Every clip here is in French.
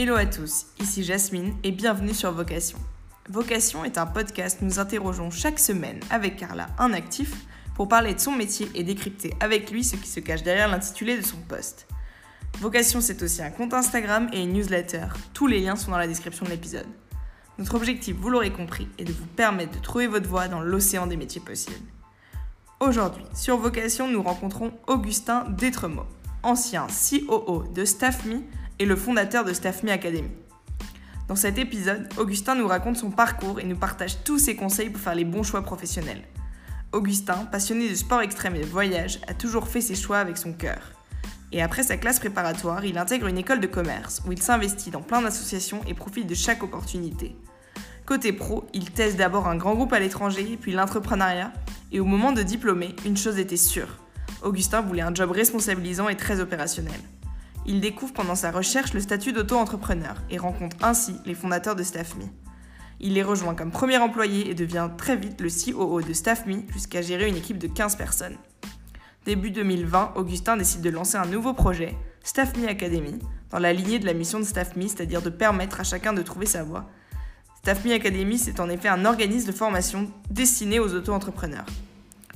Hello à tous, ici Jasmine et bienvenue sur Vocation. Vocation est un podcast où nous interrogeons chaque semaine avec Carla, un actif, pour parler de son métier et décrypter avec lui ce qui se cache derrière l'intitulé de son poste. Vocation, c'est aussi un compte Instagram et une newsletter. Tous les liens sont dans la description de l'épisode. Notre objectif, vous l'aurez compris, est de vous permettre de trouver votre voie dans l'océan des métiers possibles. Aujourd'hui, sur Vocation, nous rencontrons Augustin Détremaux, ancien COO de StaffMe et le fondateur de StaffMe Academy. Dans cet épisode, Augustin nous raconte son parcours et nous partage tous ses conseils pour faire les bons choix professionnels. Augustin, passionné de sport extrême et de voyage, a toujours fait ses choix avec son cœur. Et après sa classe préparatoire, il intègre une école de commerce où il s'investit dans plein d'associations et profite de chaque opportunité. Côté pro, il teste d'abord un grand groupe à l'étranger, puis l'entrepreneuriat, et au moment de diplômer, une chose était sûre. Augustin voulait un job responsabilisant et très opérationnel. Il découvre pendant sa recherche le statut d'auto-entrepreneur et rencontre ainsi les fondateurs de StaffMe. Il les rejoint comme premier employé et devient très vite le COO de StaffMe jusqu'à gérer une équipe de 15 personnes. Début 2020, Augustin décide de lancer un nouveau projet, StaffMe Academy, dans la lignée de la mission de StaffMe, c'est-à-dire de permettre à chacun de trouver sa voie. StaffMe Academy, c'est en effet un organisme de formation destiné aux auto-entrepreneurs.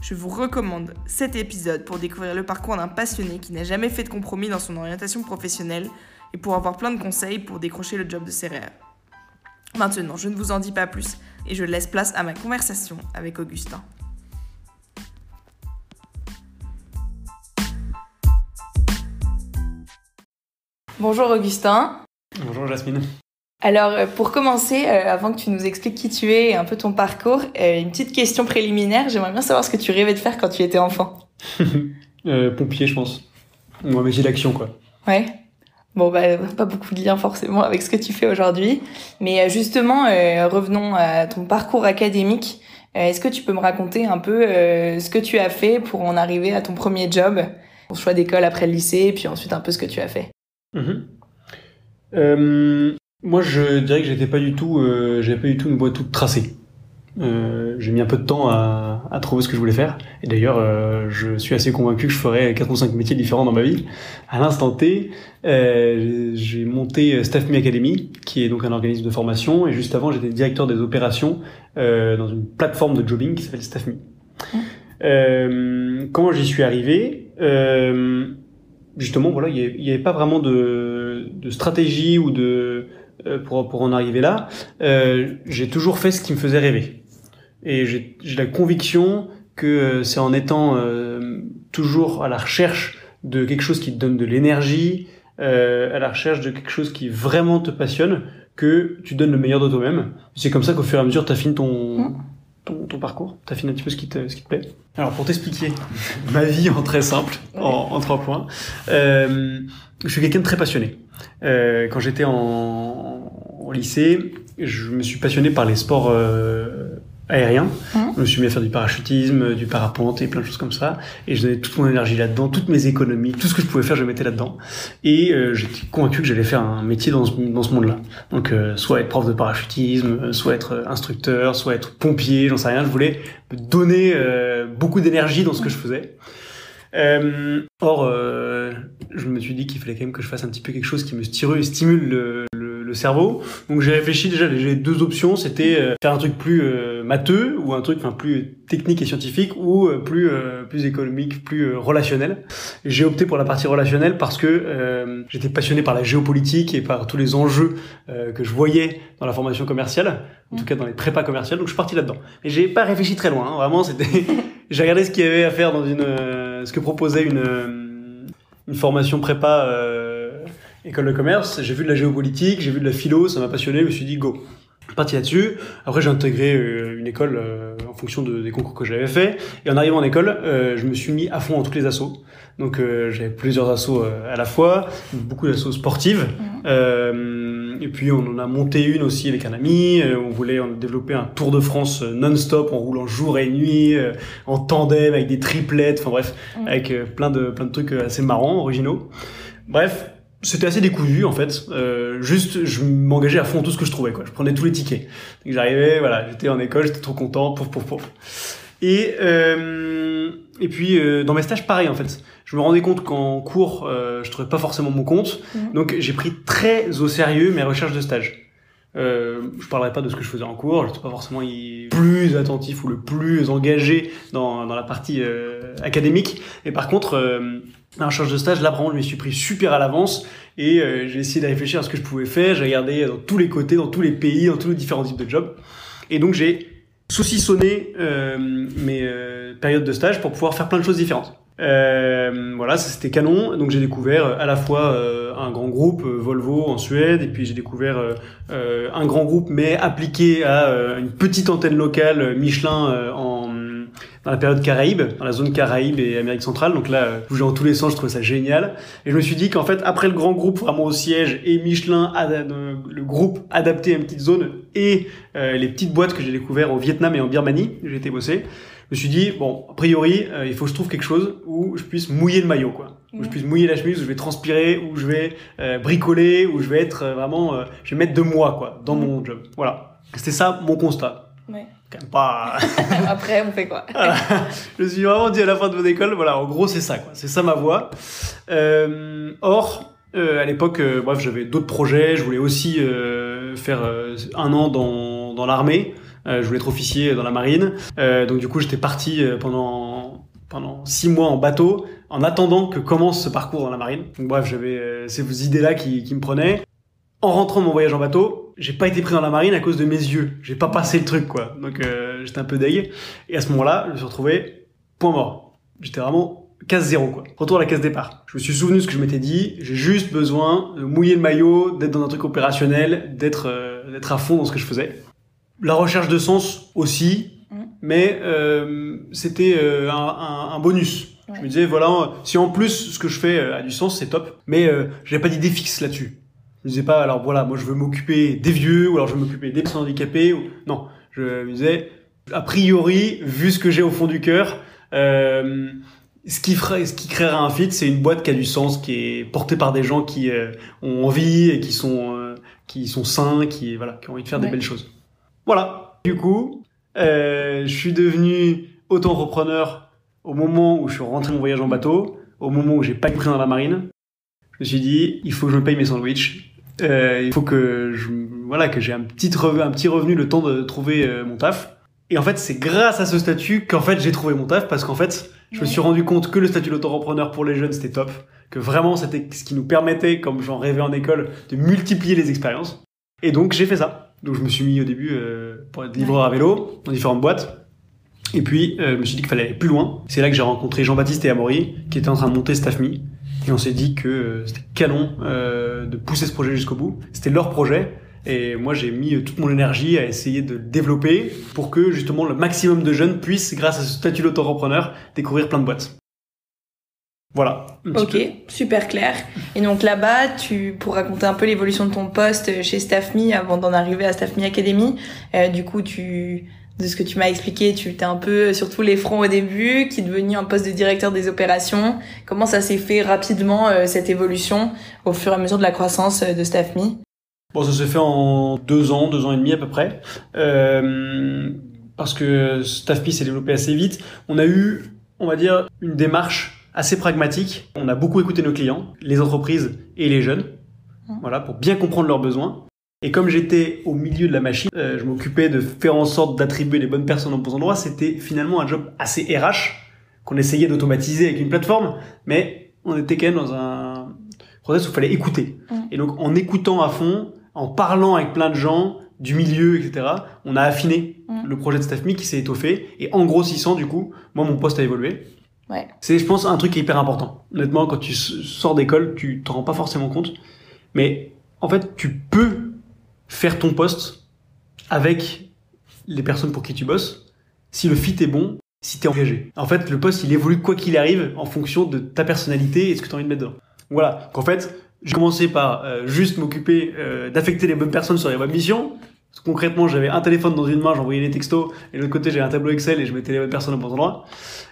Je vous recommande cet épisode pour découvrir le parcours d'un passionné qui n'a jamais fait de compromis dans son orientation professionnelle et pour avoir plein de conseils pour décrocher le job de ses rêves. Maintenant, je ne vous en dis pas plus et je laisse place à ma conversation avec Augustin. Bonjour Augustin. Bonjour Jasmine. Alors, euh, pour commencer, euh, avant que tu nous expliques qui tu es et un peu ton parcours, euh, une petite question préliminaire. J'aimerais bien savoir ce que tu rêvais de faire quand tu étais enfant. pompier, je pense. Ou un métier d'action, quoi. Ouais. Bon, bah, pas beaucoup de liens forcément avec ce que tu fais aujourd'hui. Mais justement, revenons à ton parcours académique. Est-ce que tu peux me raconter un peu ce que tu as fait pour en arriver à ton premier job, ton choix d'école après le lycée, et puis ensuite un peu ce que tu as fait mhm. Moi, je dirais que j'étais pas du tout, euh, j'avais pas du tout une voie toute tracée. Euh, j'ai mis un peu de temps à, à, trouver ce que je voulais faire. Et d'ailleurs, euh, je suis assez convaincu que je ferais quatre ou cinq métiers différents dans ma vie. À l'instant T, euh, j'ai monté Staff Me Academy, qui est donc un organisme de formation. Et juste avant, j'étais directeur des opérations dans une plateforme de jobbing qui s'appelle Staff Me. Quand j'y suis arrivé, justement, voilà, il n'y avait, pas vraiment de, de stratégie ou de pour, pour en arriver là, euh, j'ai toujours fait ce qui me faisait rêver. Et j'ai la conviction que euh, c'est en étant euh, toujours à la recherche de quelque chose qui te donne de l'énergie, euh, à la recherche de quelque chose qui vraiment te passionne, que tu donnes le meilleur de toi-même. C'est comme ça qu'au fur et à mesure, tu affines ton, mmh. Ton, ton, parcours, tu affines un petit peu ce qui te, ce qui te plaît? Alors pour t'expliquer ma vie en très simple, en, en trois points, euh, je suis quelqu'un de très passionné. Euh, quand j'étais en, au lycée, je me suis passionné par les sports euh, aériens. Mmh. Je me suis mis à faire du parachutisme, du parapente et plein de choses comme ça. Et je donnais toute mon énergie là-dedans, toutes mes économies, tout ce que je pouvais faire, je mettais là-dedans. Et euh, j'étais convaincu que j'allais faire un métier dans ce, dans ce monde-là. Donc, euh, soit être prof de parachutisme, soit être instructeur, soit être pompier, j'en sais rien. Je voulais me donner euh, beaucoup d'énergie dans ce que je faisais. Euh, or, euh, je me suis dit qu'il fallait quand même que je fasse un petit peu quelque chose qui me stimule le, le, cerveau. Donc j'ai réfléchi déjà, j'ai deux options, c'était euh, faire un truc plus euh, matheux ou un truc enfin plus technique et scientifique ou euh, plus plus économique, plus relationnel. J'ai opté pour la partie relationnelle parce que j'étais passionné par la géopolitique et par tous les enjeux que je voyais dans la formation commerciale, en tout cas dans les prépas commerciales. Donc je suis parti là-dedans. Et j'ai pas réfléchi très loin, hein, vraiment c'était j'ai regardé ce qu'il y avait à faire dans une ce que proposait une, une formation prépa école de commerce. J'ai vu de la géopolitique, j'ai vu de la philo, ça m'a passionné, je me suis dit go. Parti là-dessus. Après, j'ai intégré euh, une école en fonction de, des concours que j'avais fait. Et en arrivant en école, je me suis mis à fond dans toutes les assos. Donc, j'avais plusieurs assos à la fois, beaucoup d'assos sportives. Mmh. Et puis on en a monté une aussi avec un ami. Euh, on voulait développer un Tour de France euh, non-stop en roulant jour et nuit, euh, en tandem avec des triplettes. Enfin bref, mm. avec plein de plein de trucs assez marrants, originaux. Bref, c'était assez décousu en fait. Euh, juste, je m'engageais à fond dans tout ce que je trouvais. Quoi. Je prenais tous les tickets. J'arrivais, voilà, j'étais en école, j'étais trop content, pouf, pouf, pouf. Et euh, et puis euh, dans mes stages, pareil en fait. Je me rendais compte qu'en cours, euh, je trouvais pas forcément mon compte. Mhm. Donc j'ai pris très au sérieux mes recherches de stage. Euh, je parlerai pas de ce que je faisais en cours, je n'étais pas forcément le plus attentif ou le plus engagé dans, dans la partie euh, académique. Mais par contre, euh, la recherche de stage, là vraiment, je m'y suis pris super à l'avance et euh, j'ai essayé de réfléchir à ce que je pouvais faire. J'ai regardé dans tous les côtés, dans tous les pays, dans tous les différents types de jobs. Et donc j'ai saucissonné euh, mes euh, périodes de stage pour pouvoir faire plein de choses différentes. Euh, voilà, ça c'était canon. Donc j'ai découvert euh, à la fois euh, un grand groupe euh, Volvo en Suède, et puis j'ai découvert un grand groupe mais appliqué à une petite antenne locale Michelin en dans la période Caraïbes, dans la zone Caraïbes et Amérique centrale. Donc là, bouger dans tous les sens, je trouvais ça génial. Et je me suis dit qu'en fait, après le grand groupe vraiment au siège et Michelin, le groupe adapté à une petite zone et les petites boîtes que j'ai découvert au Vietnam et en Birmanie, j'ai été bosser, je me suis dit bon, a priori, euh, il faut que je trouve quelque chose où je puisse mouiller le maillot, quoi. Où je puisse mouiller la chemise, où je vais transpirer, où je vais euh, bricoler, où je vais être euh, vraiment, je vais mettre de moi, quoi, dans mon job. Voilà. C'était ça mon constat. Ouais. Quand même pas. Après, on fait quoi? Voilà. je me suis vraiment dit à la fin de mon école, voilà, en gros, c'est ça, quoi. C'est ça ma. Euh, or, euh, à l'époque, euh, bref, j'avais d'autres projets. Je voulais aussi faire un an dans, dans l'armée. Euh, je voulais être officier dans la marine. Euh, donc, du coup, j'étais parti euh, pendant pendant six mois en bateau, en attendant que commence ce parcours dans la marine. Donc, bref, j'avais ces idées-là qui, qui me prenaient. En rentrant de mon voyage en bateau, j'ai pas été pris dans la marine à cause de mes yeux. J'ai pas passé le truc, quoi. Donc, euh, j'étais un peu deg. Et à ce moment-là, je me suis retrouvé point mort. J'étais vraiment case zéro, quoi. Retour à la case départ. Je me suis souvenu de ce que je m'étais dit. J'ai juste besoin de mouiller le maillot, d'être dans un truc opérationnel, d'être euh, d'être à fond dans ce que je faisais. La recherche de sens aussi, Mhm. mais euh, c'était euh, un, un- un bonus. Ouais. Je me disais, voilà, si en plus ce que je fais euh, a du sens, c'est top. Mais j'avais pas d'idée fixe là-dessus. Je me disais pas, alors voilà, moi je veux m'occuper des vieux, ou alors je veux m'occuper des personnes handicapées. Ou... Non, je me disais, a priori, vu ce que j'ai au fond du cœur, euh, ce qui ferait, ce qui créera un fit, c'est une boîte qui a du sens, qui est portée par des gens qui euh, ont envie et qui sont euh, qui sont sains, qui voilà, qui ont envie de faire des belles choses. Voilà. Du coup, euh, je suis devenu auto-entrepreneur au moment où je suis rentré de mon voyage en bateau, au moment où j'ai pas été pris dans la marine. Je me suis dit, il faut que je me paye mes sandwichs. Euh, il faut que je voilà que j'ai un petit revenu, un petit revenu le temps de trouver euh, mon taf. Et en fait, c'est grâce à ce statut qu'en fait j'ai trouvé mon taf parce qu'en fait, je me suis rendu compte que le statut d'auto-entrepreneur pour les jeunes c'était top, que vraiment c'était ce qui nous permettait, comme j'en rêvais en école, de multiplier les expériences. Et donc j'ai fait ça. Donc je me suis mis au début euh, pour être livreur à vélo dans différentes boîtes. Et puis euh, je me suis dit qu'il fallait aller plus loin. C'est là que j'ai rencontré Jean-Baptiste et Amaury qui étaient en train de monter StaffMe. Et on s'est dit que euh, c'était canon euh, de pousser ce projet jusqu'au bout. C'était leur projet. Et moi, j'ai mis euh, toute mon énergie à essayer de le développer pour que justement le maximum de jeunes puissent, grâce à ce statut d'auto-entrepreneur, découvrir plein de boîtes. Voilà. Ok, peu. super clair. Et donc là-bas, tu pour raconter un peu l'évolution de ton poste chez StaffMe avant d'en arriver à StaffMe Academy. euh, du coup, tu de ce que tu m'as expliqué, tu étais un peu sur tous les fronts au début, qui est devenu un poste de directeur des opérations. Comment ça s'est fait rapidement euh, cette évolution au fur et à mesure de la croissance euh, de StaffMe Bon, ça s'est fait en deux ans, deux ans et demi à peu près. Euh, parce que StaffMe s'est développé assez vite. On a eu, on va dire, une démarche assez pragmatique. On a beaucoup écouté nos clients, les entreprises et les jeunes. Mhm. Voilà, pour bien comprendre leurs besoins. Et comme j'étais au milieu de la machine, euh, je m'occupais de faire en sorte d'attribuer les bonnes personnes aux bons endroits. C'était finalement un job assez RH qu'on essayait d'automatiser avec une plateforme, mais on était quand même dans un process où il fallait écouter. Mhm. Et donc en écoutant à fond, en parlant avec plein de gens du milieu, etc., on a affiné Mhm. le projet de StaffMe qui s'est étoffé. Et en grossissant, du coup, moi, mon poste a évolué. C'est, je pense, un truc hyper important. Honnêtement, quand tu sors d'école, tu t'en rends pas forcément compte. Mais en fait, tu peux faire ton poste avec les personnes pour qui tu bosses si le fit est bon, si tu es engagé. En fait, le poste, il évolue quoi qu'il arrive en fonction de ta personnalité et ce que tu as envie de mettre dedans. Voilà. Qu'en fait, j'ai commencé par euh, juste m'occuper euh, d'affecter les bonnes personnes sur les bonnes missions. Concrètement, j'avais un téléphone dans une main, j'envoyais les textos, et de l'autre côté, j'avais un tableau Excel et je mettais les bonnes personnes au bon endroit.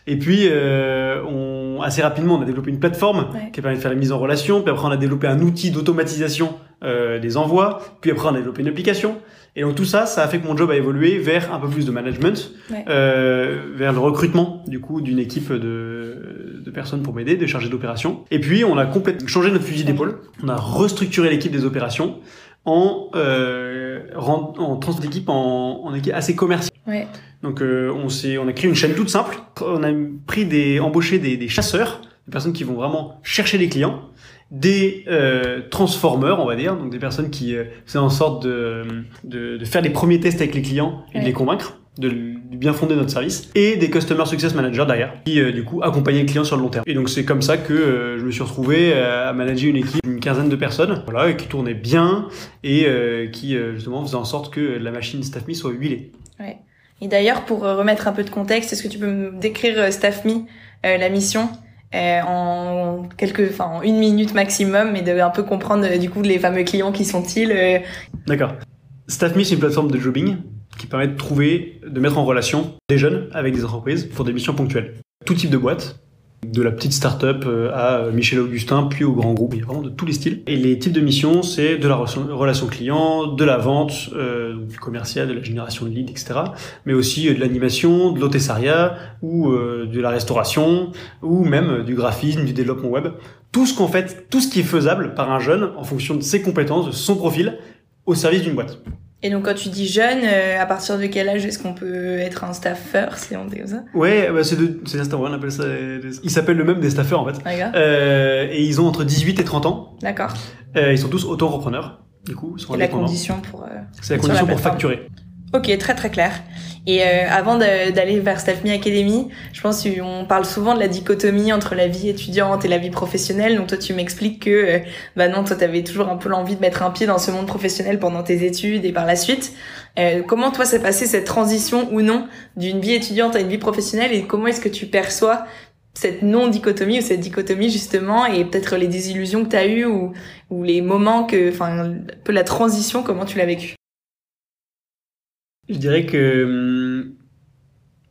Et puis, euh, on, assez rapidement, on a développé une plateforme Ouais. qui permet de faire la mise en relation. Puis après, on a développé un outil d'automatisation euh, des envois. Puis après, on a développé une application. Et donc tout ça, ça a fait que mon job a évolué vers un peu plus de management, Ouais. euh, vers le recrutement du coup d'une équipe de, de personnes pour m'aider, des chargés d'opération. Et puis on a complètement changé notre fusil d'épaule. On a restructuré l'équipe des opérations en euh, en l'équipe en, en équipe assez commerciale. Ouais. Donc euh, on s'est on a créé une chaîne toute simple. On a pris des embauché des, des chasseurs, des personnes qui vont vraiment chercher les clients, des euh, transformeurs, on va dire, donc des personnes qui euh, faisaient en sorte de, de, de faire les premiers tests avec les clients et de les convaincre de, de bien fonder notre service, et des customer success managers derrière, qui euh, du coup accompagnaient le client sur le long terme. Et donc c'est comme ça que euh, je me suis retrouvé euh, à manager une équipe d'une quinzaine de personnes, voilà, qui tournait bien et qui justement faisait en sorte que la machine StaffMe soit huilée. Et d'ailleurs, pour remettre un peu de contexte, est-ce que tu peux me décrire StaffMe, la mission, euh, en quelques, enfin, en une minute maximum, et de un peu comprendre euh, du coup les fameux clients qui sont-ils euh, D'accord. StaffMe, c'est une plateforme de jobbing qui permet de trouver, de mettre en relation des jeunes avec des entreprises pour des missions ponctuelles. Tout type de boîte, de la petite start-up euh, à Michel Augustin, puis au grand groupe, il y a vraiment de tous les styles. Et les types de missions, c'est de la relation client, de la vente, euh, du commercial, de la génération de leads, etc. Mais aussi euh, de l'animation, de l'hôtessariat, ou euh, de la restauration, ou même euh, du graphisme, du développement web. Tout ce qu'en fait, tout ce qui est faisable par un jeune en fonction de ses compétences, de son profil, au service d'une boîte. Et donc quand tu dis jeune, euh, à partir de quel âge est-ce qu'on peut être un staffer, si on dit comme ça? Ouais, bah c'est de, c'est des staffers, on appelle ça. des- Ils s'appellent eux-mêmes des staffers en fait. Euh, et ils ont entre 18 et 30 ans. D'accord. Euh, ils sont tous auto-entrepreneurs. Du coup, ils sont Et la condition pour. euh, C'est la condition pour facturer. Ok, très très clair. Et euh, avant d'aller vers StaffMe Academy, je pense qu'on parle souvent de la dichotomie entre la vie étudiante et la vie professionnelle. Donc toi, tu m'expliques que, euh, bah non, toi, t'avais toujours un peu l'envie de mettre un pied dans ce monde professionnel pendant tes études et par la suite. Euh, comment toi, s'est passé cette transition ou non d'une vie étudiante à une vie professionnelle et comment est-ce que tu perçois cette non-dichotomie ou cette dichotomie justement et peut-être les désillusions que tu as eues ou, ou les moments que, enfin, un peu la transition, comment tu l'as vécu Je dirais que, hum,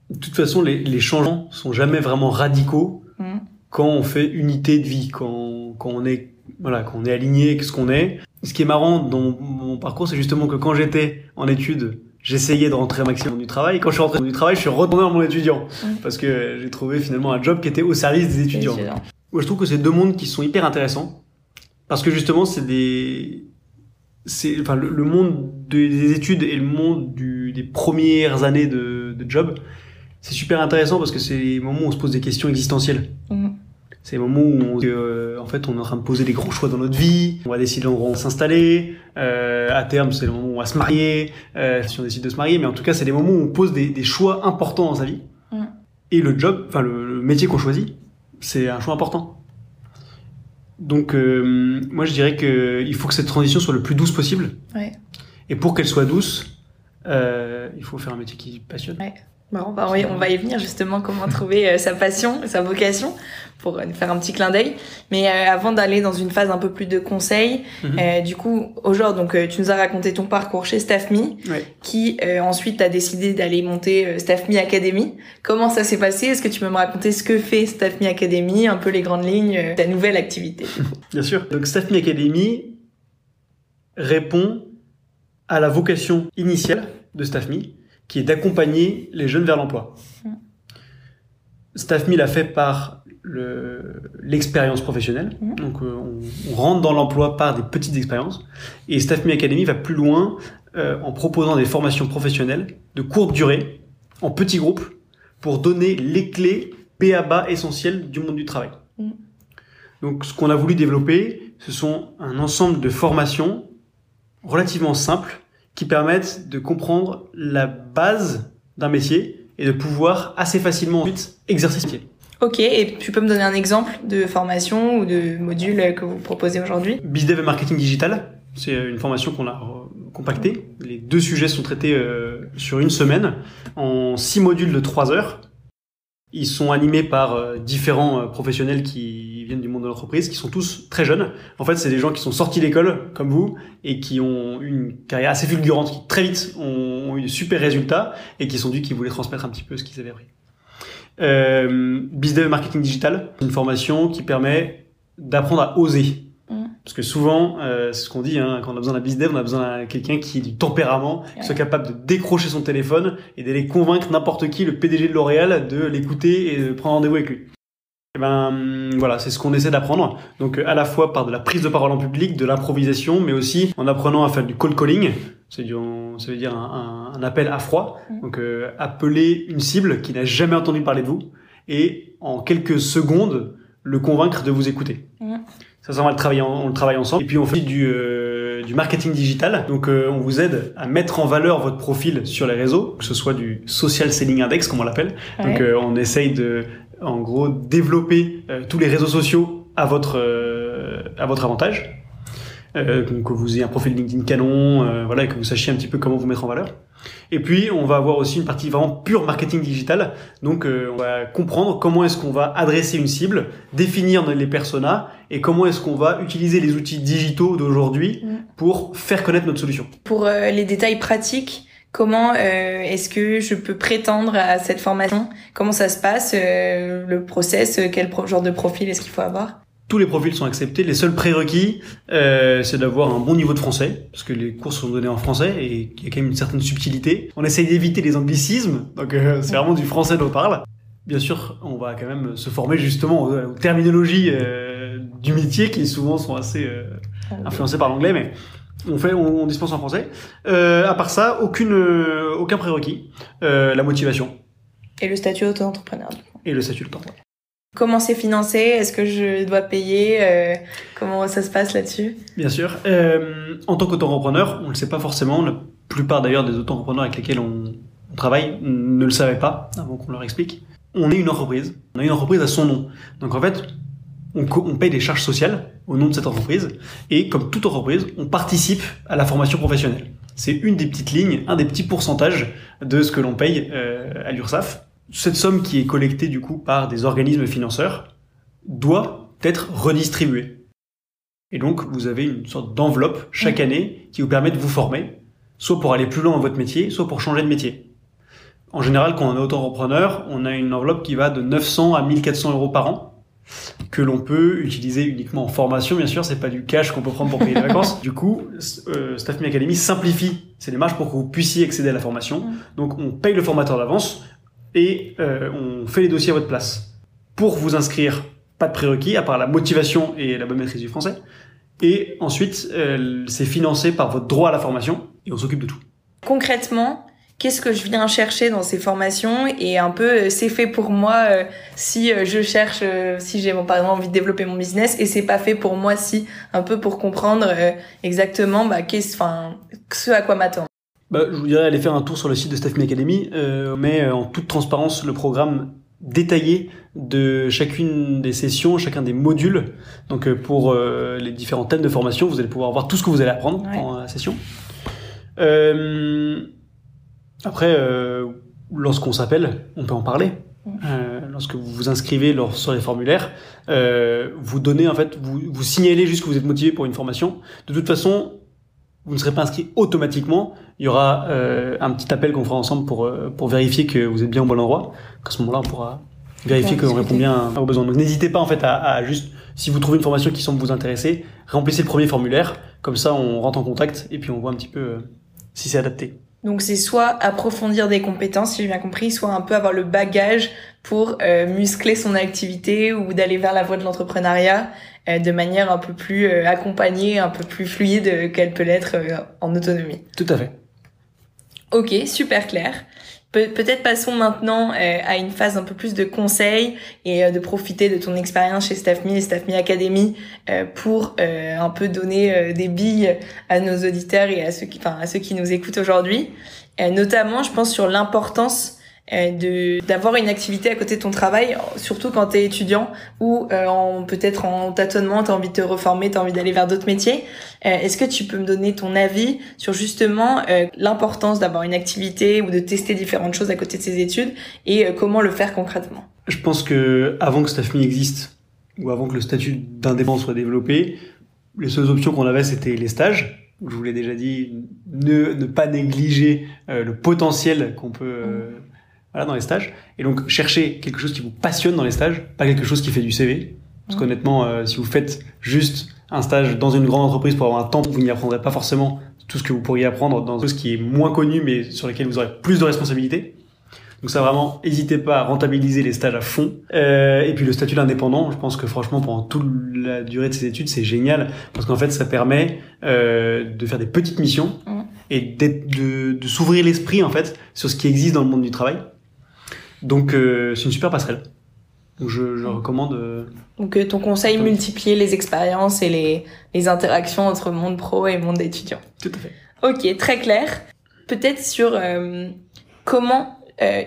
de toute façon, les, les changements sont jamais vraiment radicaux Mhm. quand on fait unité de vie, quand, quand on est, voilà, quand on est aligné avec ce qu'on est. Ce qui est marrant dans mon, mon parcours, c'est justement que quand j'étais en études, j'essayais de rentrer un maximum du travail. Quand je suis rentré du travail, je suis retourné dans mon étudiant. Mhm. Parce que j'ai trouvé finalement un job qui était au service des étudiants. Moi, je trouve que c'est deux mondes qui sont hyper intéressants parce que justement, c'est des, c'est, enfin, le, le monde des études et le monde du, des premières années de, de job, c'est super intéressant parce que c'est les moments où on se pose des questions existentielles. Mhm. C'est les moments où, on, euh, en fait, on est en train de poser des grands choix dans notre vie. On va décider l'endroit où on va s'installer. Euh, à terme, c'est le moment où on va se marier. Euh, si on décide de se marier, mais en tout cas, c'est les moments où on pose des, des choix importants dans sa vie. Mhm. Et le job, enfin le, le métier qu'on choisit, c'est un choix important. Donc, moi, je dirais que il faut que cette transition soit le plus douce possible. Ouais. Et pour qu'elle soit douce, euh, il faut faire un métier qui passionne. Bon, on va, on va y venir justement comment trouver euh, sa passion, sa vocation, pour euh, faire un petit clin d'œil. Mais euh, avant d'aller dans une phase un peu plus de conseils, Mhm. euh, du coup, aujourd'hui, donc euh, tu nous as raconté ton parcours chez StaffMe, Ouais. qui euh, ensuite a décidé d'aller monter StaffMe Academy. Comment ça s'est passé? Est-ce que tu peux me raconter ce que fait StaffMe Academy, un peu les grandes lignes, euh, ta nouvelle activité Bien sûr. Donc, Staff Me Academy répond à la vocation initiale de Staff Me, qui est d'accompagner les jeunes vers l'emploi. Mm. Staff Me l'a fait par le- l'expérience professionnelle. Mm. Donc, euh, on, on rentre dans l'emploi par des petites expériences. Et Staff Me Academy va plus loin euh, en proposant des formations professionnelles de courte durée, en petits groupes, pour donner les clés B.A.B.A. essentielles du monde du travail. Mm. Donc, ce qu'on a voulu développer, ce sont un ensemble de formations relativement simples qui permettent de comprendre la base d'un métier et de pouvoir assez facilement ensuite exercer ce métier. Ok, et tu peux me donner un exemple de formation ou de module euh, que vous proposez aujourd'hui? BizDev et marketing digital, c'est une formation qu'on a euh, compactée. Les deux sujets sont traités euh, sur une semaine en six modules de trois heures. Ils sont animés par euh, différents euh, professionnels qui monde de l'entreprise, qui sont tous très jeunes. En fait, c'est des gens qui sont sortis d'école, comme vous, et qui ont eu une carrière assez fulgurante, qui très vite ont, eu de super résultats, et qui sont dit qu'ils voulaient transmettre un petit peu ce qu'ils avaient appris. Euh, BizDev Marketing Digital, une formation qui permet d'apprendre à oser. Mm. Parce que souvent, euh, c'est ce qu'on dit, hein, quand on a besoin d'un BizDev, on a besoin d'un quelqu'un qui ait du tempérament, qui soit capable de décrocher son téléphone et d'aller convaincre n'importe qui, le PDG de L'Oréal, de l'écouter et de prendre rendez-vous avec lui. Et ben voilà, c'est ce qu'on essaie d'apprendre. Donc à la fois par de la prise de parole en public, de l'improvisation, mais aussi en apprenant à faire du call calling. C'est du, ça veut dire un, un, un appel à froid. Mm. Donc euh, appeler une cible qui n'a jamais entendu parler de vous et en quelques secondes le convaincre de vous écouter. Mm. Ça, ça on va le travailler, on le travaille ensemble. Et puis on fait du, euh, du marketing digital. Donc euh, on vous aide à mettre en valeur votre profil sur les réseaux, que ce soit du social selling index comme on l'appelle. Donc Ouais. euh, on essaye de, en gros, développer euh, tous les réseaux sociaux à votre euh, à votre avantage. Euh, que vous ayez un profil LinkedIn canon, euh, voilà, et que vous sachiez un petit peu comment vous mettre en valeur. Et puis on va avoir aussi une partie vraiment pure marketing digital. Donc euh, on va comprendre comment est-ce qu'on va adresser une cible, définir les personas et comment est-ce qu'on va utiliser les outils digitaux d'aujourd'hui Mm. pour faire connaître notre solution. Pour les détails pratiques, comment euh, est-ce que je peux prétendre à cette formation? Comment ça se passe euh, Le process? Quel genre de profil est-ce qu'il faut avoir? Tous les profils sont acceptés. Les seuls prérequis, euh, c'est d'avoir un bon niveau de français, parce que les cours sont donnés en français et il y a quand même une certaine subtilité. On essaye d'éviter les anglicismes, donc euh, c'est vraiment du français dont on parle. Bien sûr, on va quand même se former justement aux, aux terminologies euh, du métier qui souvent sont assez euh, influencées par l'anglais, mais on fait, on, on dispense en français. Euh, à part ça, aucune, euh, aucun prérequis. Euh, la motivation Et le statut auto-entrepreneur. du coup. et le statut de temps. Comment c'est financé? Est-ce que je dois payer? Comment ça se passe là-dessus? Bien sûr. En tant qu'auto-entrepreneur, on ne le sait pas forcément. La plupart d'ailleurs des auto-entrepreneurs avec lesquels on, on travaille ne le savaient pas avant qu'on leur explique. On est une entreprise. On a une entreprise à son nom. Donc en fait, on, paye des charges sociales au nom de cette entreprise. Et comme toute entreprise, on participe à la formation professionnelle. C'est une des petites lignes, un des petits pourcentages de ce que l'on paye euh, à l'URSSAF. Cette somme qui est collectée du coup par des organismes financeurs doit être redistribuée. Et donc, vous avez une sorte d'enveloppe chaque Mhm. année qui vous permet de vous former, soit pour aller plus loin dans votre métier, soit pour changer de métier. En général, quand on est auto-entrepreneur, on a une enveloppe qui va de 900 à 1400 euros par an, que l'on peut utiliser uniquement en formation, bien sûr, c'est pas du cash qu'on peut prendre pour payer les vacances. Du coup, euh, Staff Me Academy simplifie ces démarches pour que vous puissiez accéder à la formation. Mhm. Donc, on paye le formateur d'avance et euh, on fait les dossiers à votre place. Pour vous inscrire, pas de prérequis, à part la motivation et la bonne maîtrise du français. Et ensuite, euh, c'est financé par votre droit à la formation et on s'occupe de tout. Concrètement, qu'est-ce que je viens chercher dans ces formations et un peu euh, c'est fait pour moi euh, si euh, je cherche euh, si j'ai par exemple envie de développer mon business et c'est pas fait pour moi si un peu pour comprendre euh, exactement bah qu'est-ce enfin ce à quoi m'attendre. Bah, je vous dirais aller faire un tour sur le site de Staff Me Academy. On met euh, en toute transparence le programme détaillé de chacune des sessions, chacun des modules. Donc pour les différents thèmes de formation, vous allez pouvoir voir tout ce que vous allez apprendre Ouais. pendant la session. Euh, après, euh, lorsqu'on s'appelle, on peut en parler. Mm. Euh, lorsque vous vous inscrivez lors- sur les formulaires, euh, vous donnez en fait, vous, vous signalez juste que vous êtes motivé pour une formation. De toute façon, vous ne serez pas inscrit automatiquement. Il y aura euh, un petit appel qu'on fera ensemble pour, euh, pour vérifier que vous êtes bien au bon endroit. À ce moment-là, on pourra vérifier Ouais, qu'on répond bien vos besoins. Donc n'hésitez pas en fait à, à juste, si vous trouvez une formation qui semble vous intéresser, remplissez le premier formulaire. Comme ça, on rentre en contact et puis on voit un petit peu euh, si c'est adapté. Donc c'est soit approfondir des compétences si j'ai bien compris, soit un peu avoir le bagage pour euh, muscler son activité ou d'aller vers la voie de l'entrepreneuriat euh, de manière un peu plus euh, accompagnée, un peu plus fluide euh, qu'elle peut l'être en autonomie. Tout à fait. Ok, super clair. Pe- Peut-être passons maintenant euh, à une phase un peu plus de conseils et euh, de profiter de ton expérience chez StaffMe et StaffMe Academy euh, pour euh, un peu donner euh, des billes à nos auditeurs et à ceux qui, enfin, à ceux qui nous écoutent aujourd'hui. Notamment, je pense sur l'importance de d'avoir une activité à côté de ton travail, surtout quand tu es étudiant ou euh, en peut-être en tâtonnement, tu as envie de te reformer, tu as envie d'aller vers d'autres métiers. Euh, Est-ce que tu peux me donner ton avis sur justement euh, l'importance d'avoir une activité ou de tester différentes choses à côté de ses études et euh, comment le faire concrètement? Je pense que avant que StaffMe existe ou avant que le statut d'indépendant soit développé, les seules options qu'on avait c'était les stages. Je vous l'ai déjà dit, ne, ne pas négliger euh, le potentiel qu'on peut euh, voilà, dans les stages. Et donc, cherchez quelque chose qui vous passionne dans les stages, pas quelque chose qui fait du CV. Parce Mhm. qu'honnêtement, euh, si vous faites juste un stage dans une grande entreprise pour avoir un temps, vous n'y apprendrez pas forcément tout ce que vous pourriez apprendre dans chose qui est moins connu, mais sur lesquels vous aurez plus de responsabilités. Donc ça vraiment, n'hésitez pas à rentabiliser les stages à fond. Euh, et puis le statut d'indépendant, je pense que franchement pendant toute la durée de ces études, c'est génial parce qu'en fait ça permet euh, de faire des petites missions Mhm. et de, de s'ouvrir l'esprit en fait sur ce qui existe dans le monde du travail. Donc euh, c'est une super passerelle. Donc je, je recommande. euh, Donc euh, ton conseil, Attends. multiplier les expériences et les, les interactions entre monde pro et monde étudiant. tout à fait. Ok, très clair. Peut-être sur euh, comment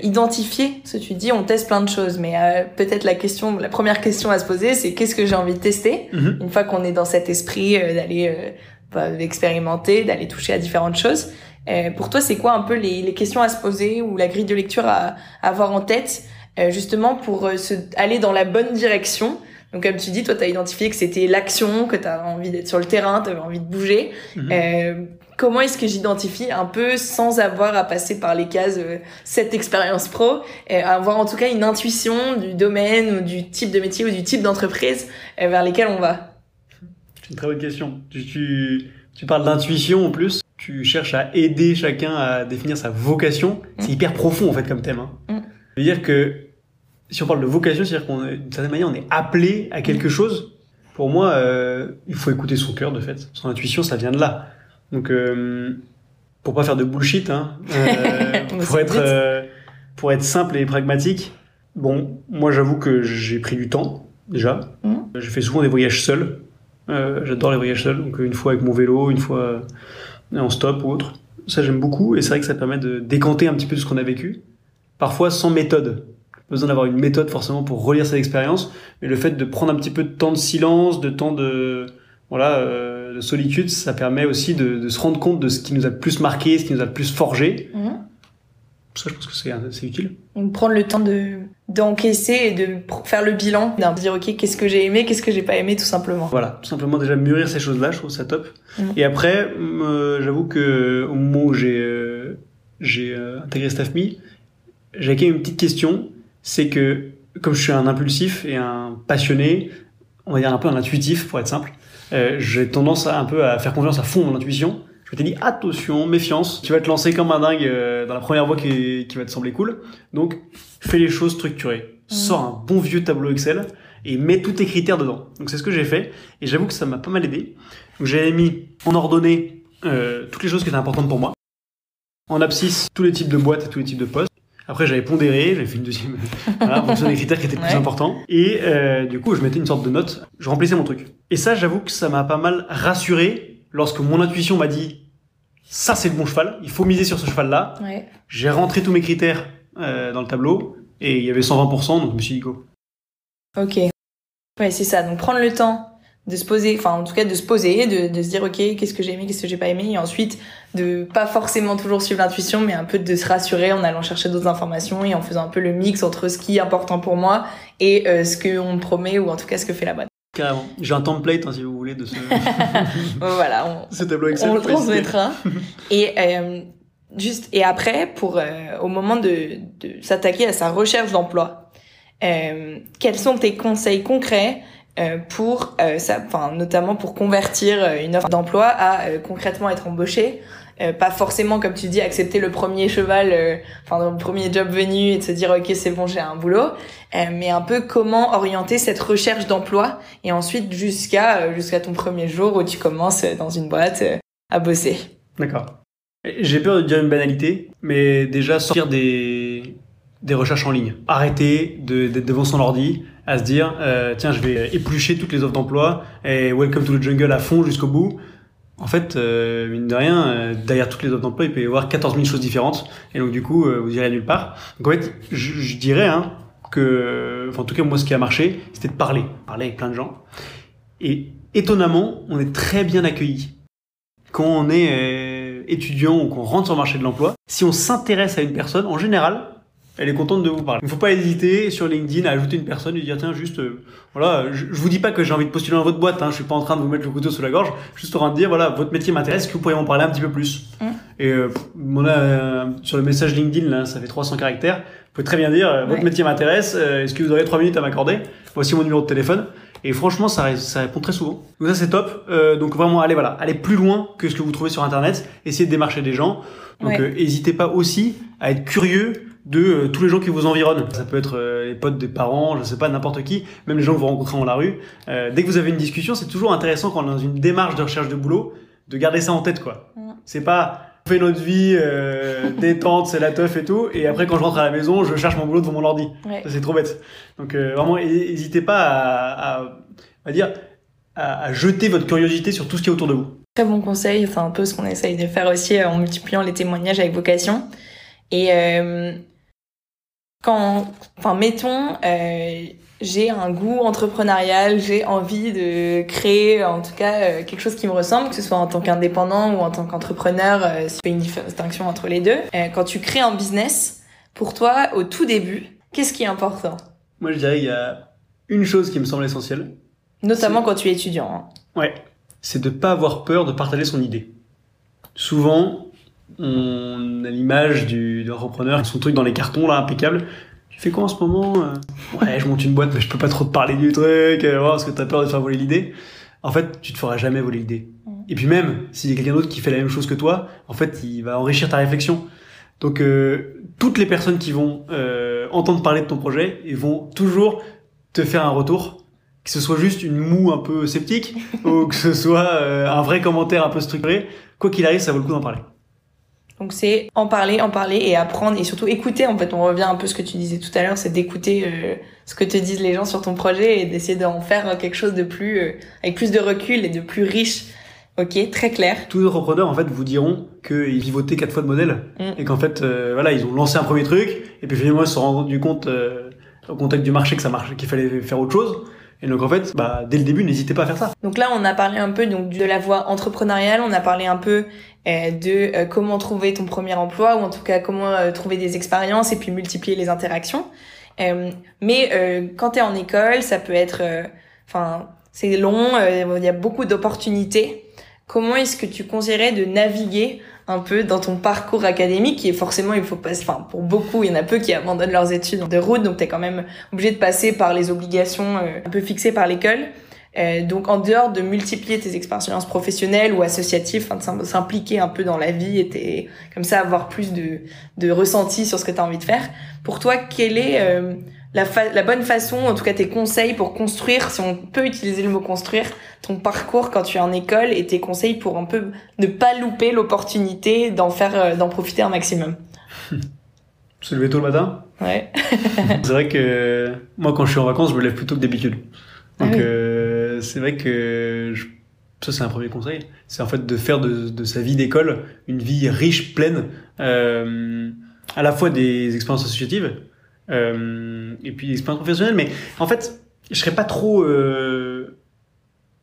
identifier, parce que tu dis on teste plein de choses, mais peut-être la question, la première question à se poser, c'est qu'est-ce que j'ai envie de tester Mhm. Une fois qu'on est dans cet esprit d'aller bah, expérimenter, d'aller toucher à différentes choses. Euh, pour toi, c'est quoi un peu les, les questions à se poser ou la grille de lecture à, à avoir en tête, euh, justement pour euh, se, aller dans la bonne direction? Donc comme tu dis, toi, tu as identifié que c'était l'action, que tu as envie d'être sur le terrain, tu avais envie de bouger. Mhm. Euh, comment est-ce que j'identifie un peu sans avoir à passer par les cases euh, cette expérience pro, euh, avoir en tout cas une intuition du domaine ou du type de métier ou du type d'entreprise vers lesquels on va? C'est une très bonne question. Tu, tu, tu parles d'intuition en plus. Tu cherches à aider chacun à définir sa vocation. C'est Mm. hyper profond en fait comme thème. Hein. Mm. Veut dire que si on parle de vocation, c'est-à-dire qu'on d'une certaine manière on est appelé à quelque chose. Pour moi, euh, il faut écouter son cœur de fait. Son intuition, ça vient de là. Donc, euh, pour pas faire de bullshit, hein, euh, pour être euh, pour être simple et pragmatique. Bon, moi j'avoue que j'ai pris du temps déjà. Mm. J'ai fait souvent des voyages seuls. J'adore les voyages seuls. Donc une fois avec mon vélo, une fois en stop ou autre. Ça j'aime beaucoup et c'est vrai que ça permet de décanter un petit peu de ce qu'on a vécu. Parfois sans méthode. Pas besoin d'avoir une méthode forcément pour relire cette expérience, mais le fait de prendre un petit peu de temps de silence, de temps de voilà euh, de solitude, ça permet aussi de, de se rendre compte de ce qui nous a le plus marqué, ce qui nous a le plus forgé. Ça, je pense que c'est c'est utile. Donc prendre le temps de d'encaisser et de faire le bilan, de dire ok qu'est-ce que j'ai aimé, qu'est-ce que j'ai pas aimé tout simplement. Voilà, tout simplement déjà mûrir ces choses-là, je trouve ça top. Mhm. Et après, euh, j'avoue que au moment où j'ai euh, j'ai euh, intégré StaffMe, j'avais quand même une petite question, c'est que comme je suis un impulsif et un passionné, on va dire un peu un intuitif pour être simple, j'ai tendance à un peu à faire confiance à fond à mon intuition. Je m'étais dit attention, méfiance, tu vas te lancer comme un dingue euh, dans la première voie qui, qui va te sembler cool. Donc fais les choses structurées. Mhm. Sors un bon vieux tableau Excel et mets tous tes critères dedans. Donc c'est ce que j'ai fait et j'avoue que ça m'a pas mal aidé. Donc j'avais mis en ordonnée euh, toutes les choses qui étaient importantes pour moi. En abscisse, tous les types de boîtes et tous les types de postes. Après, j'avais pondéré, j'avais fait une deuxième, voilà, en fonction des critères qui étaient les plus Ouais. importants. Et euh, du coup, je mettais une sorte de note, je remplissais mon truc. Et ça, j'avoue que ça m'a pas mal rassuré lorsque mon intuition m'a dit ça, c'est le bon cheval, il faut miser sur ce cheval-là. Ouais. J'ai rentré tous mes critères euh, dans le tableau et il y avait 120%, donc je me suis dit go. Ok. Ouais, c'est ça. Donc prendre le temps de se poser, enfin en tout cas de se poser, de, de se dire ok qu'est-ce que j'ai aimé, qu'est-ce que j'ai pas aimé, et ensuite de pas forcément toujours suivre l'intuition, mais un peu de se rassurer en allant chercher d'autres informations et en faisant un peu le mix entre ce qui est important pour moi et euh, ce qu'on me promet ou en tout cas ce que fait la boîte. Carrément. J'ai un template, hein, si vous voulez, de ce, voilà, on, ce tableau Excel. on le transmettra. et euh, juste et après, pour euh, au moment de, de s'attaquer à sa recherche d'emploi, euh, quels sont tes conseils concrets pour ça, notamment pour convertir une offre d'emploi à concrètement être embauché? Euh, pas forcément, comme tu dis, accepter le premier cheval, euh, enfin le premier job venu et de se dire ok c'est bon j'ai un boulot, euh, mais un peu comment orienter cette recherche d'emploi et ensuite jusqu'à jusqu'à ton premier jour où tu commences dans une boîte à bosser. D'accord. J'ai peur de dire une banalité, mais déjà sortir des, des recherches en ligne. Arrêter de- d'être devant son ordi à se dire tiens je vais éplucher toutes les offres d'emploi et welcome to the jungle à fond jusqu'au bout. En fait, euh, mine de rien, euh, derrière toutes les offres d'emploi, il peut y avoir 14 000 choses différentes. Et donc, du coup, euh, vous irez nulle part. Donc, en fait, je, dirais hein, que, enfin, en tout cas, moi, ce qui a marché, c'était de parler. Parler avec plein de gens. Et étonnamment, on est très bien accueillis. Quand on est euh, étudiant ou qu'on rentre sur le marché de l'emploi, si on s'intéresse à une personne, en général, elle est contente de vous parler. Il ne faut pas hésiter sur LinkedIn à ajouter une personne et lui dire tiens juste euh, voilà je, je vous dis pas que j'ai envie de postuler dans votre boîte hein, je suis pas en train de vous mettre le couteau sous la gorge juste en train de dire voilà votre métier m'intéresse que vous pourriez m'en parler un petit peu plus Mm. et euh, pff, on a euh, sur le message LinkedIn là ça fait 300 caractères peut très bien dire, euh, votre Ouais. métier m'intéresse, est-ce que vous aurez trois minutes à m'accorder? Voici mon numéro de téléphone. Et franchement, ça, ré- ça répond très souvent. Donc ça, c'est top. Euh, donc vraiment, allez, voilà, allez plus loin que ce que vous trouvez sur Internet. Essayez de démarcher des gens. Donc, Ouais. euh, n'hésitez pas aussi à être curieux de euh, tous les gens qui vous environnent. Ça peut être euh, les potes des parents, je sais pas, n'importe qui, même les gens que vous rencontrez dans la rue. Euh, dès que vous avez une discussion, c'est toujours intéressant quand on est dans une démarche de recherche de boulot, de garder ça en tête, quoi. C'est pas on fait notre vie détente, c'est la teuf et tout, et après quand je rentre à la maison, je cherche mon boulot devant mon ordi. Ouais. C'est trop bête. Donc vraiment, n'hésitez pas à, à, dire, à, à jeter votre curiosité sur tout ce qui est autour de vous. Très bon conseil, c'est un peu ce qu'on essaye de faire aussi en multipliant les témoignages avec vocation. Et euh, quand, enfin, mettons, euh, j'ai un goût entrepreneurial, j'ai envie de créer, en tout cas, euh, quelque chose qui me ressemble, que ce soit en tant qu'indépendant ou en tant qu'entrepreneur, euh, a une distinction entre les deux. Euh, quand tu crées un business, pour toi, au tout début, qu'est-ce qui est important? Moi, je dirais qu'il y a une chose qui me semble essentielle, Notamment quand tu es étudiant. hein. Ouais, c'est de pas avoir peur de partager son idée. Souvent, on a l'image du, de a son truc dans les cartons là, impeccable. Tu fais quoi en ce moment euh? Ouais, je monte une boîte, mais je peux pas trop te parler du truc, euh, parce que t'as peur de te faire voler l'idée. En fait, tu te feras jamais voler l'idée. Et puis même, s'il y a quelqu'un d'autre qui fait la même chose que toi, en fait, il va enrichir ta réflexion. Donc, euh, toutes les personnes qui vont euh, entendre parler de ton projet, ils vont toujours te faire un retour que ce soit juste une moue un peu sceptique ou que ce soit euh, un vrai commentaire un peu structuré, quoi qu'il arrive, ça vaut le coup d'en parler. Donc c'est en parler, en parler et apprendre et surtout écouter. En fait, on revient un peu à ce que tu disais tout à l'heure, c'est d'écouter euh, ce que te disent les gens sur ton projet et d'essayer d'en faire quelque chose de plus euh, avec plus de recul et de plus riche. Ok, très clair. Tous les entrepreneurs, en fait, vous diront qu'ils pivotaient quatre fois de modèle Mm. et qu'en fait, euh, voilà, ils ont lancé un premier truc et puis finalement, ils se sont rendus compte euh, au contact du marché que ça marchait, qu'il fallait faire autre chose. Et donc, en fait, bah, dès le début, n'hésitez pas à faire ça. Donc là, on a parlé un peu donc de la voie entrepreneuriale, on a parlé un peu euh, de euh, comment trouver ton premier emploi ou en tout cas comment euh, trouver des expériences et puis multiplier les interactions. Euh, mais euh, quand tu es en école, ça peut être euh, enfin c'est long, il y a beaucoup d'opportunités. Comment est-ce que tu conseillerais de naviguer un peu dans ton parcours académique est forcément il faut passer enfin pour beaucoup il y en a peu qui abandonnent leurs études de route donc tu es quand même obligé de passer par les obligations euh, un peu fixées par l'école. Euh, donc en dehors de multiplier tes expériences professionnelles ou associatives, enfin de s'im- s'impliquer un peu dans la vie et t'es- comme ça avoir plus de, de ressenti sur ce que tu as envie de faire, pour toi, quelle est euh, la, bonne façon, en tout cas tes conseils pour construire, si on peut utiliser le mot construire, ton parcours quand tu es en école et tes conseils pour un peu ne pas louper l'opportunité d'en faire, euh, d'en profiter un maximum. Se lever tôt le matin? Ouais. c'est vrai que moi, quand je suis en vacances, je me lève plutôt que d'habitude. Ah Donc, oui. euh, c'est vrai que je- ça, c'est un premier conseil. C'est en fait de faire de, de sa vie d'école une vie riche, pleine, euh, à la fois des expériences associatives et puis des expériences professionnelles. Mais en fait, je serais pas trop euh,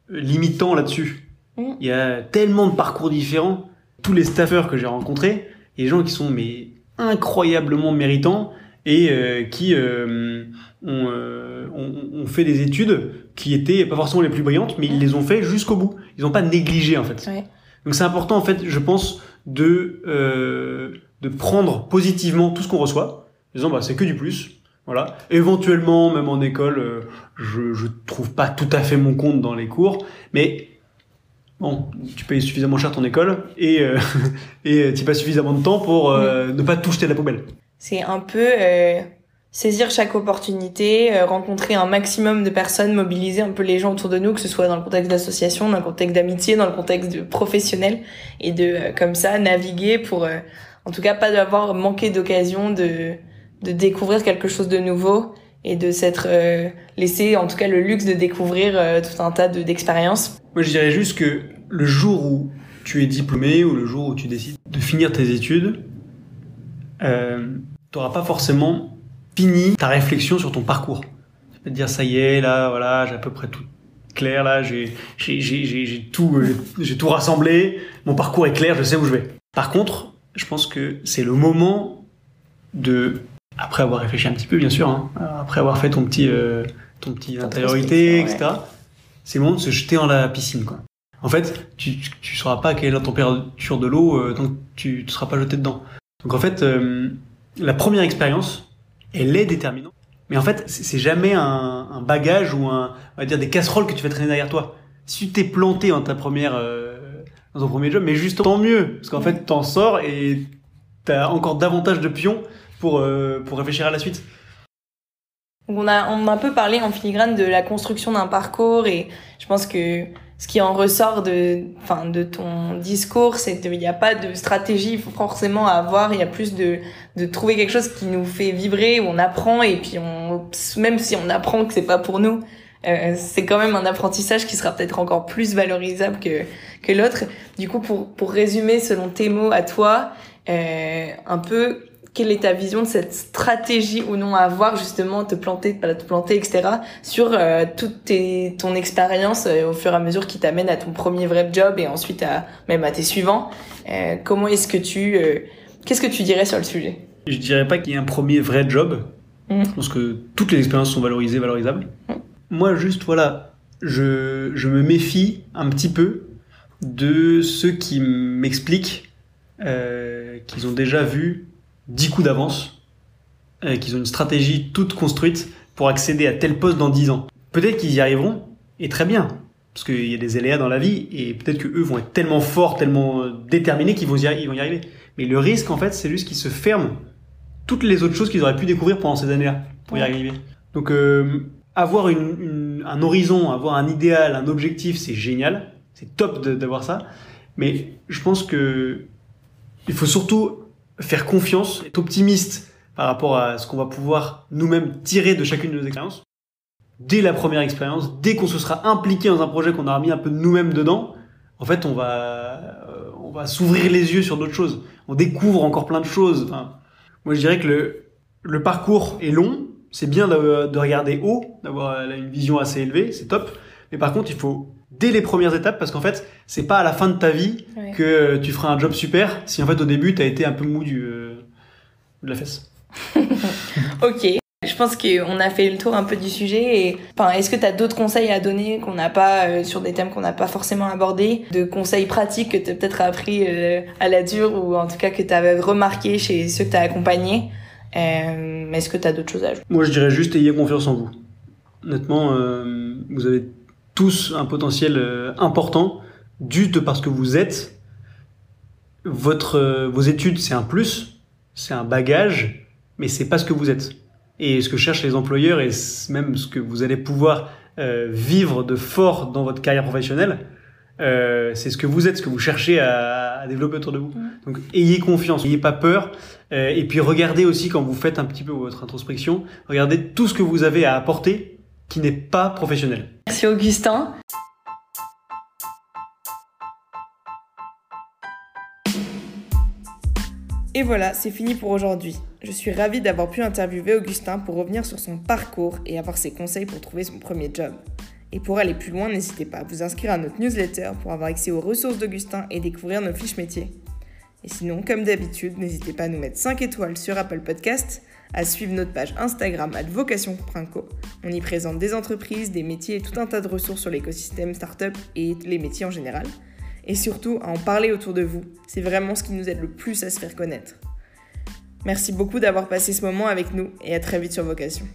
limitant là-dessus. Mm. Il y a tellement de parcours différents. Tous les staffeurs que j'ai rencontrés, il y a des gens qui sont mais incroyablement méritants et euh, qui euh, ont, euh, ont- ont fait des études qui étaient pas forcément les plus brillantes, mais ils les ont fait jusqu'au bout. Ils n'ont pas négligé en fait. Ouais. Donc c'est important en fait, je pense, de euh, de prendre positivement tout ce qu'on reçoit, en disant bah c'est que du plus. Voilà. Éventuellement, même en école, euh, je je trouve pas tout à fait mon compte dans les cours, mais bon, tu payes suffisamment cher ton école et euh, et tu passes suffisamment de temps pour euh, ne pas tout jeter à la poubelle. C'est un peu euh, saisir chaque opportunité, rencontrer un maximum de personnes, mobiliser un peu les gens autour de nous, que ce soit dans le contexte d'association, dans le contexte d'amitié, dans le contexte de professionnel, et de comme ça naviguer pour, en tout cas, pas d'avoir manqué d'occasion de de découvrir quelque chose de nouveau et de s'être euh, laissé, en tout cas, le luxe de découvrir euh, tout un tas de d'expériences. Moi, je dirais juste que le jour où tu es diplômé ou le jour où tu décides de finir tes études, euh, tu n'auras pas forcément fini ta réflexion sur ton parcours. Tu vas te dire, ça y est, là, voilà, j'ai à peu près tout clair, là, j'ai tout, euh, j'ai tout rassemblé, mon parcours est clair, je sais où je vais. Par contre, je pense que c'est le moment de, après avoir réfléchi un petit peu, bien sûr, hein, après avoir fait ton petit, euh, ton petit intériorité, etc., c'est le moment de se jeter dans la piscine, quoi. En fait, tu, tu sauras pas quelle est la température de l'eau euh, tant que tu ne seras pas jeté dedans. Donc en fait, euh, la première expérience, elle est déterminante. Mais en fait, c'est jamais un, un, bagage ou un, on va dire des casseroles que tu vas traîner derrière toi. Si tu t'es planté dans ta première, euh, dans ton premier job, mais juste tant mieux, parce qu'en fait, t'en sors et t'as encore davantage de pions pour, euh, pour réfléchir à la suite. On a, on a un peu parlé en filigrane de la construction d'un parcours et je pense que ce qui en ressort de, enfin, de ton discours, c'est qu'il n'y a pas de stratégie forcément avoir. Il y a plus de, de trouver quelque chose qui nous fait vibrer, où on apprend et puis on, même si on apprend que c'est pas pour nous, euh, c'est quand même un apprentissage qui sera peut-être encore plus valorisable que, que l'autre. Du coup, pour, pour résumer selon tes mots à toi, euh, un peu quelle est ta vision de cette stratégie ou non à avoir justement te planter, pas te planter, etc. sur euh, toute tes, ton expérience euh, au fur et à mesure qui t'amène à ton premier vrai job et ensuite à même à tes suivants. Euh, comment est-ce que tu, qu'est-ce que tu dirais sur le sujet? Je dirais pas qu'il y ait un premier vrai job. Mmh. Je pense que toutes les expériences sont valorisées, valorisables. Mmh. Moi, juste voilà, je, je me méfie un petit peu de ceux qui m'expliquent qu'ils ont déjà vu 10 coups d'avance, euh, qu'ils ont une stratégie toute construite pour accéder à tel poste dans 10 ans. Peut-être qu'ils y arriveront, et très bien, parce qu'il y a des aléas dans la vie, et peut-être que eux vont être tellement forts, tellement euh, déterminés qu'ils vont, y ils vont y arriver. Mais le risque, en fait, c'est juste qu'ils se ferment toutes les autres choses qu'ils auraient pu découvrir pendant ces années-là pour y arriver. Donc, euh, avoir une, une- un horizon, avoir un idéal, un objectif, c'est génial, c'est top d'avoir ça. Mais je pense que il faut surtout faire confiance, être optimiste par rapport à ce qu'on va pouvoir nous-mêmes tirer de chacune de nos expériences. Dès la première expérience, dès qu'on se sera impliqué dans un projet qu'on aura mis un peu de nous-mêmes dedans, en fait, on va, euh, on va s'ouvrir les yeux sur d'autres choses. On découvre encore plein de choses. Moi, je dirais que le, le parcours est long. C'est bien de, de regarder haut, d'avoir euh, une vision assez élevée, c'est top. Mais par contre, il faut dès les premières étapes, parce qu'en fait, c'est pas à la fin de ta vie Ouais. que tu feras un job super si en fait au début t'as été un peu mou du, euh, de la fesse. Ok. Je pense qu'on a fait le tour un peu du sujet. Et, enfin, est-ce que tu as d'autres conseils à donner qu'on n'a pas euh, sur des thèmes qu'on n'a pas forcément abordés, de conseils pratiques que tu as peut-être appris euh, à la dure ou en tout cas que tu avais remarqué chez ceux que tu as accompagnés Est-ce que tu as d'autres choses à ajouter? Moi je dirais juste ayez confiance en vous. Honnêtement, vous avez tous un potentiel euh, important dû de parce que vous êtes. Votre, euh, vos études c'est un plus, c'est un bagage, mais c'est pas ce que vous êtes. Et ce que cherchent les employeurs et même ce que vous allez pouvoir euh, vivre de fort dans votre carrière professionnelle, euh, c'est ce que vous êtes, ce que vous cherchez à, à développer autour de vous. Mhm. Donc ayez confiance, n'ayez pas peur, euh, et puis regardez aussi quand vous faites un petit peu votre introspection, regardez tout ce que vous avez à apporter qui n'est pas professionnel. Merci Augustin. Et voilà, c'est fini pour aujourd'hui. Je suis ravie d'avoir pu interviewer Augustin pour revenir sur son parcours et avoir ses conseils pour trouver son premier job. Et pour aller plus loin, n'hésitez pas à vous inscrire à notre newsletter pour avoir accès aux ressources d'Augustin et découvrir nos fiches métiers. Et sinon, comme d'habitude, n'hésitez pas à nous mettre 5 étoiles sur Apple Podcast, à suivre notre page Instagram vocation.co. On y présente des entreprises, des métiers et tout un tas de ressources sur l'écosystème startup et les métiers en général. Et surtout, à en parler autour de vous. C'est vraiment ce qui nous aide le plus à se faire connaître. Merci beaucoup d'avoir passé ce moment avec nous et à très vite sur Vocation.